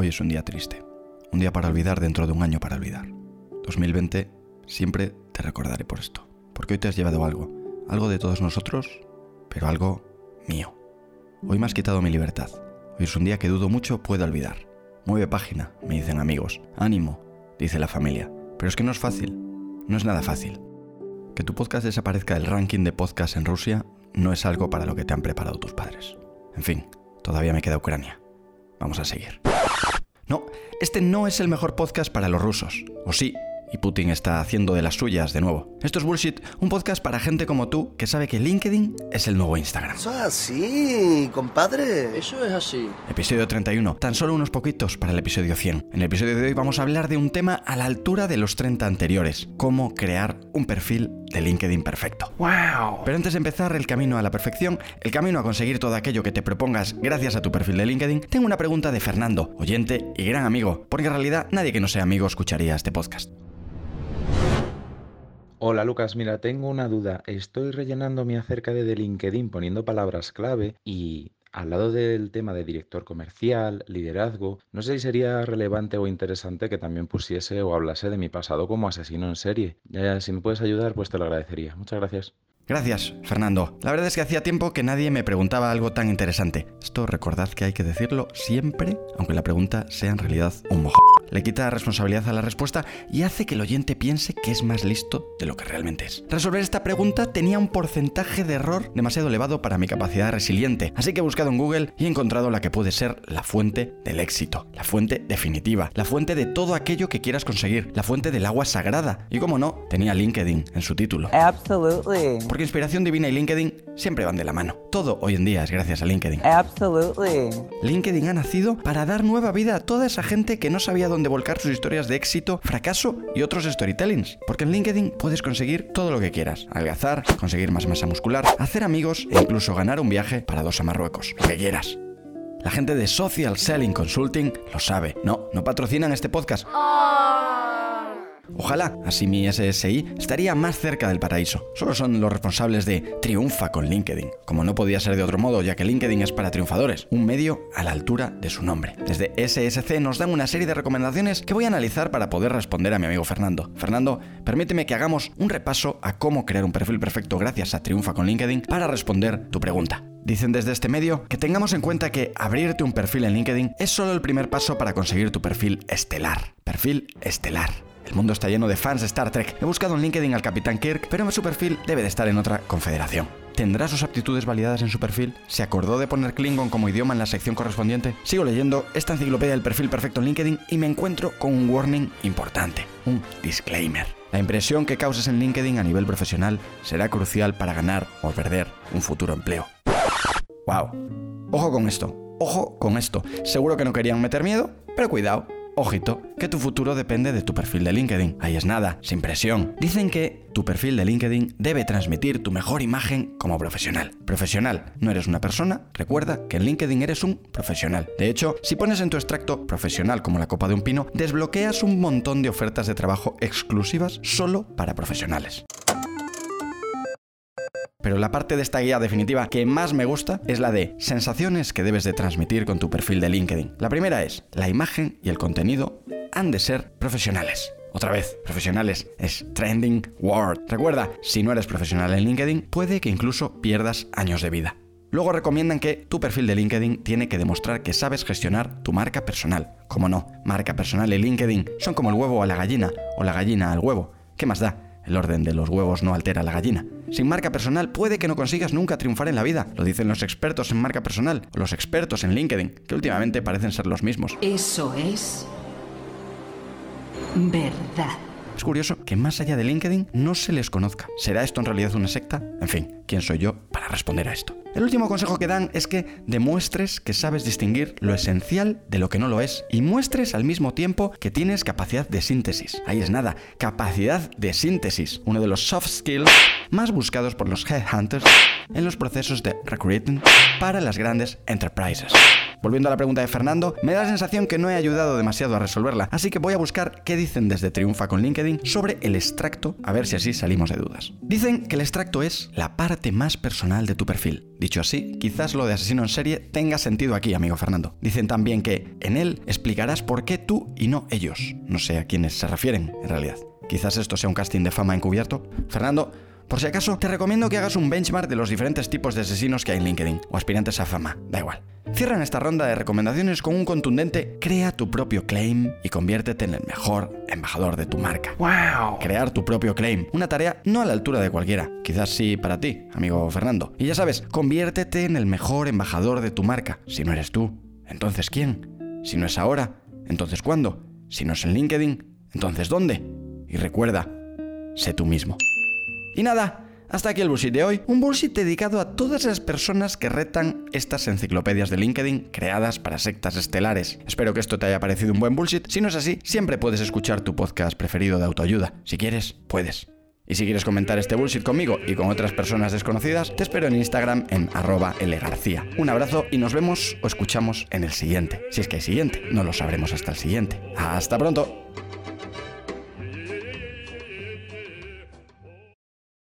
Hoy es un día triste. Un día para olvidar dentro de un año para olvidar. 2020, siempre te recordaré por esto. Porque hoy te has llevado algo. Algo de todos nosotros, pero algo mío. Hoy me has quitado mi libertad. Hoy es un día que dudo mucho pueda olvidar. Mueve página, me dicen amigos. Ánimo, dice la familia. Pero es que no es fácil. No es nada fácil. Que tu podcast desaparezca del ranking de podcasts en Rusia no es algo para lo que te han preparado tus padres. En fin, todavía me queda Ucrania. Vamos a seguir. No, este no es el mejor podcast para los rusos. O sí, y Putin está haciendo de las suyas de nuevo. Esto es Bullshit, un podcast para gente como tú que sabe que LinkedIn es el nuevo Instagram. Eso es así, compadre. Eso es así. Episodio 31, tan solo unos poquitos para el episodio 100. En el episodio de hoy vamos a hablar de un tema a la altura de los 30 anteriores, cómo crear un perfil de LinkedIn perfecto. ¡Wow! Pero antes de empezar el camino a la perfección, el camino a conseguir todo aquello que te propongas gracias a tu perfil de LinkedIn, tengo una pregunta de Fernando, oyente y gran amigo, porque en realidad nadie que no sea amigo escucharía este podcast. Hola Lucas, mira, tengo una duda. Estoy rellenando mi acerca de LinkedIn poniendo palabras clave y al lado del tema de director comercial, liderazgo, no sé si sería relevante o interesante que también pusiese o hablase de mi pasado como asesino en serie. Ya, si me puedes ayudar, pues te lo agradecería. Muchas gracias. Gracias, Fernando. La verdad es que hacía tiempo que nadie me preguntaba algo tan interesante. Esto recordad que hay que decirlo siempre, aunque la pregunta sea en realidad un mojo. Le quita responsabilidad a la respuesta y hace que el oyente piense que es más listo de lo que realmente es. Resolver esta pregunta tenía un porcentaje de error demasiado elevado para mi capacidad resiliente, así que he buscado en Google y he encontrado la que puede ser la fuente del éxito, la fuente definitiva, la fuente de todo aquello que quieras conseguir, la fuente del agua sagrada. Y como no, tenía LinkedIn en su título. Absolutely. Porque inspiración divina y LinkedIn siempre van de la mano. Todo hoy en día es gracias a LinkedIn. Absolutely. LinkedIn ha nacido para dar nueva vida a toda esa gente que no sabía dónde volcar sus historias de éxito, fracaso y otros storytellings. Porque en LinkedIn puedes conseguir todo lo que quieras. Algazar, conseguir más masa muscular, hacer amigos e incluso ganar un viaje para dos a Marruecos. Lo que quieras. La gente de Social Selling Consulting lo sabe. No, no patrocinan este podcast. Ojalá, así mi SSI estaría más cerca del paraíso. Solo son los responsables de Triunfa con LinkedIn, como no podía ser de otro modo, ya que LinkedIn es para triunfadores, un medio a la altura de su nombre. Desde SSC nos dan una serie de recomendaciones que voy a analizar para poder responder a mi amigo Fernando. Fernando, permíteme que hagamos un repaso a cómo crear un perfil perfecto gracias a Triunfa con LinkedIn para responder tu pregunta. Dicen desde este medio que tengamos en cuenta que abrirte un perfil en LinkedIn es solo el primer paso para conseguir tu perfil estelar. Perfil estelar. El mundo está lleno de fans de Star Trek. He buscado en LinkedIn al Capitán Kirk, pero su perfil debe de estar en otra confederación. ¿Tendrá sus aptitudes validadas en su perfil? ¿Se acordó de poner Klingon como idioma en la sección correspondiente? Sigo leyendo esta enciclopedia del perfil perfecto en LinkedIn y me encuentro con un warning importante, un disclaimer. La impresión que causes en LinkedIn a nivel profesional será crucial para ganar o perder un futuro empleo. ¡Wow! Ojo con esto, ojo con esto. Seguro que no querían meter miedo, pero cuidado, Ojito, que tu futuro depende de tu perfil de LinkedIn. Ahí es nada, sin presión. Dicen que tu perfil de LinkedIn debe transmitir tu mejor imagen como profesional. Profesional, no eres una persona, recuerda que en LinkedIn eres un profesional. De hecho, si pones en tu extracto profesional como la copa de un pino, desbloqueas un montón de ofertas de trabajo exclusivas solo para profesionales. Pero la parte de esta guía definitiva que más me gusta es la de sensaciones que debes de transmitir con tu perfil de LinkedIn. La primera es, la imagen y el contenido han de ser profesionales. Otra vez, profesionales es trending word. Recuerda, si no eres profesional en LinkedIn, puede que incluso pierdas años de vida. Luego recomiendan que tu perfil de LinkedIn tiene que demostrar que sabes gestionar tu marca personal. Como no, marca personal y LinkedIn son como el huevo a la gallina o la gallina al huevo. ¿Qué más da? El orden de los huevos no altera la gallina. Sin marca personal puede que no consigas nunca triunfar en la vida. Lo dicen los expertos en marca personal o los expertos en LinkedIn, que últimamente parecen ser los mismos. Eso es verdad. Es curioso que más allá de LinkedIn no se les conozca. ¿Será esto en realidad una secta? En fin, ¿quién soy yo para responder a esto? El último consejo que dan es que demuestres que sabes distinguir lo esencial de lo que no lo es y muestres al mismo tiempo que tienes capacidad de síntesis. Ahí es nada, capacidad de síntesis, uno de los soft skills más buscados por los headhunters en los procesos de recruiting para las grandes enterprises. Volviendo a la pregunta de Fernando, me da la sensación que no he ayudado demasiado a resolverla, así que voy a buscar qué dicen desde Triunfa con LinkedIn sobre el extracto, a ver si así salimos de dudas. Dicen que el extracto es la parte más personal de tu perfil. Dicho así, quizás lo de asesino en serie tenga sentido aquí, amigo Fernando. Dicen también que en él explicarás por qué tú y no ellos. No sé a quiénes se refieren, en realidad. Quizás esto sea un casting de fama encubierto. Fernando, por si acaso, te recomiendo que hagas un benchmark de los diferentes tipos de asesinos que hay en LinkedIn, o aspirantes a fama, da igual. Cierran esta ronda de recomendaciones con un contundente crea tu propio claim y conviértete en el mejor embajador de tu marca. ¡Wow! Crear tu propio claim, una tarea no a la altura de cualquiera, quizás sí para ti, amigo Fernando. Y ya sabes, conviértete en el mejor embajador de tu marca. Si no eres tú, entonces ¿quién? Si no es ahora, entonces ¿cuándo? Si no es en LinkedIn, entonces ¿dónde? Y recuerda, sé tú mismo. Y nada, hasta aquí el bullshit de hoy, un bullshit dedicado a todas las personas que retan estas enciclopedias de LinkedIn creadas para sectas estelares. Espero que esto te haya parecido un buen bullshit, si no es así, siempre puedes escuchar tu podcast preferido de autoayuda. Si quieres, puedes. Y si quieres comentar este bullshit conmigo y con otras personas desconocidas, te espero en Instagram en arroba lgarcía. Un abrazo y nos vemos o escuchamos en el siguiente. Si es que hay siguiente, no lo sabremos hasta el siguiente. Hasta pronto.